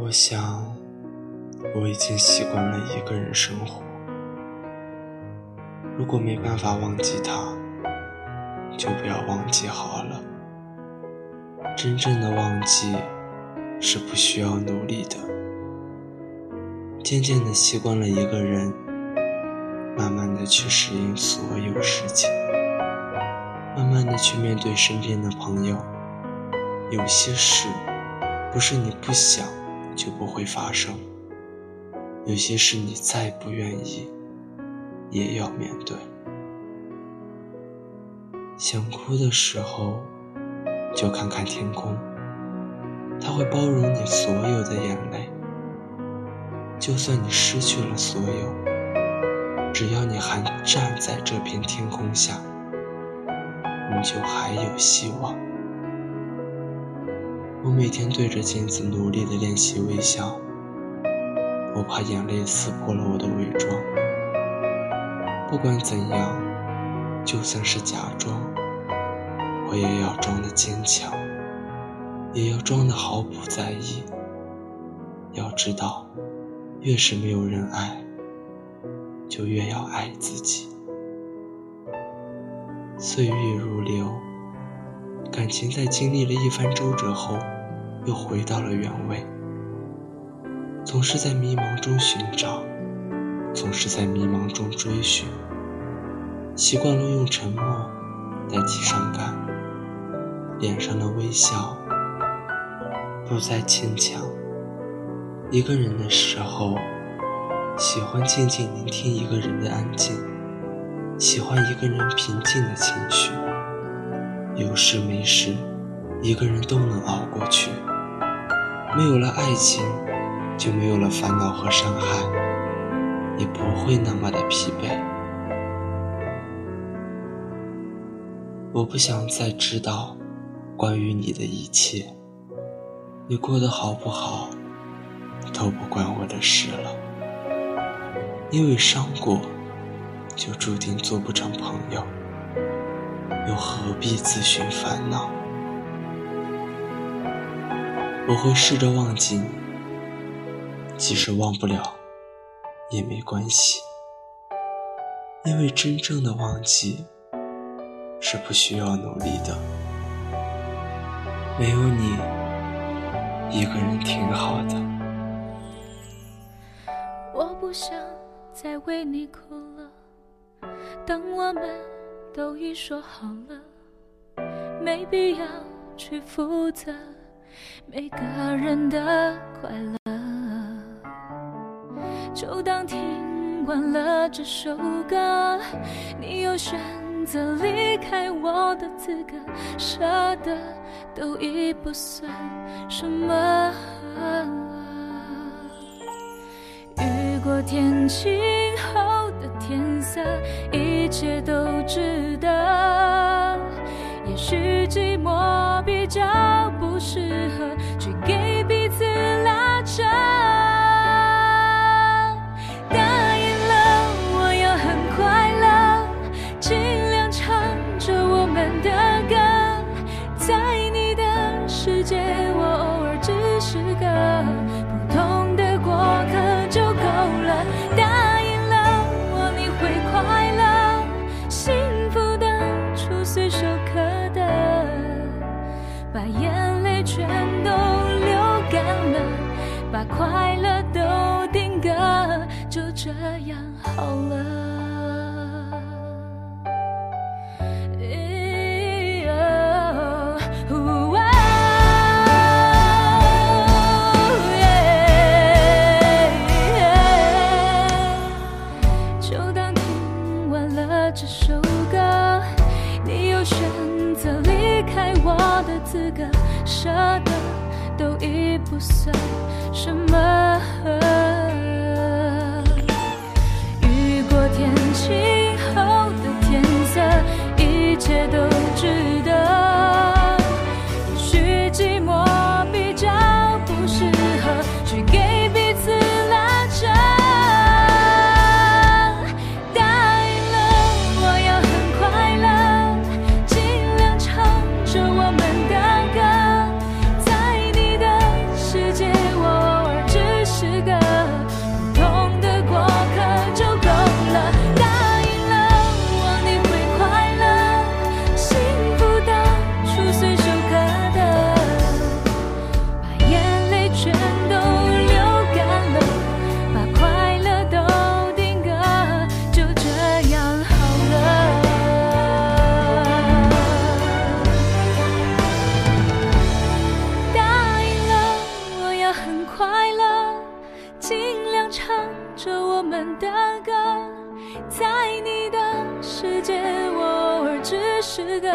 我想，我已经习惯了一个人生活。如果没办法忘记他，就不要忘记好了。真正的忘记是不需要努力的。渐渐的习惯了一个人，慢慢的去适应所有事情，慢慢的去面对身边的朋友。有些事不是你不想就不会发生，有些事你再不愿意也要面对。想哭的时候，就看看天空，它会包容你所有的眼泪。就算你失去了所有，只要你还站在这片天空下，你就还有希望。每天对着镜子努力的练习微笑，我怕眼泪撕破了我的伪装。不管怎样。就算是假装，我也要装的坚强，也要装的毫不在意。要知道，越是没有人爱，就越要爱自己。岁月如流，感情在经历了一番周折后，又回到了原位。总是在迷茫中寻找，总是在迷茫中追寻。习惯了用沉默代替伤感，脸上的微笑不再牵强。一个人的时候，喜欢静静聆听一个人的安静，喜欢一个人平静的情绪。有事没事，一个人都能熬过去。没有了爱情，就没有了烦恼和伤害，也不会那么的疲惫。我不想再知道关于你的一切，你过得好不好都不关我的事了。因为伤过，就注定做不成朋友，又何必自寻烦恼？我会试着忘记你，即使忘不了也没关系，因为真正的忘记。是不需要努力的，没有你，一个人挺好的。我不想再为你哭了，当我们都已说好了，没必要去负责每个人的快乐，就当听完了这首歌，你有选。择离开我的资格，舍得都已不算什么。雨过天晴后的天色，一切都值得。也许寂寞比较不适合去给彼此拉扯。快乐都定格，就这样好了。就当听完了这首歌，你有选择离开我的资格，舍得都已不算什么雨过天晴后的天色一切都是个。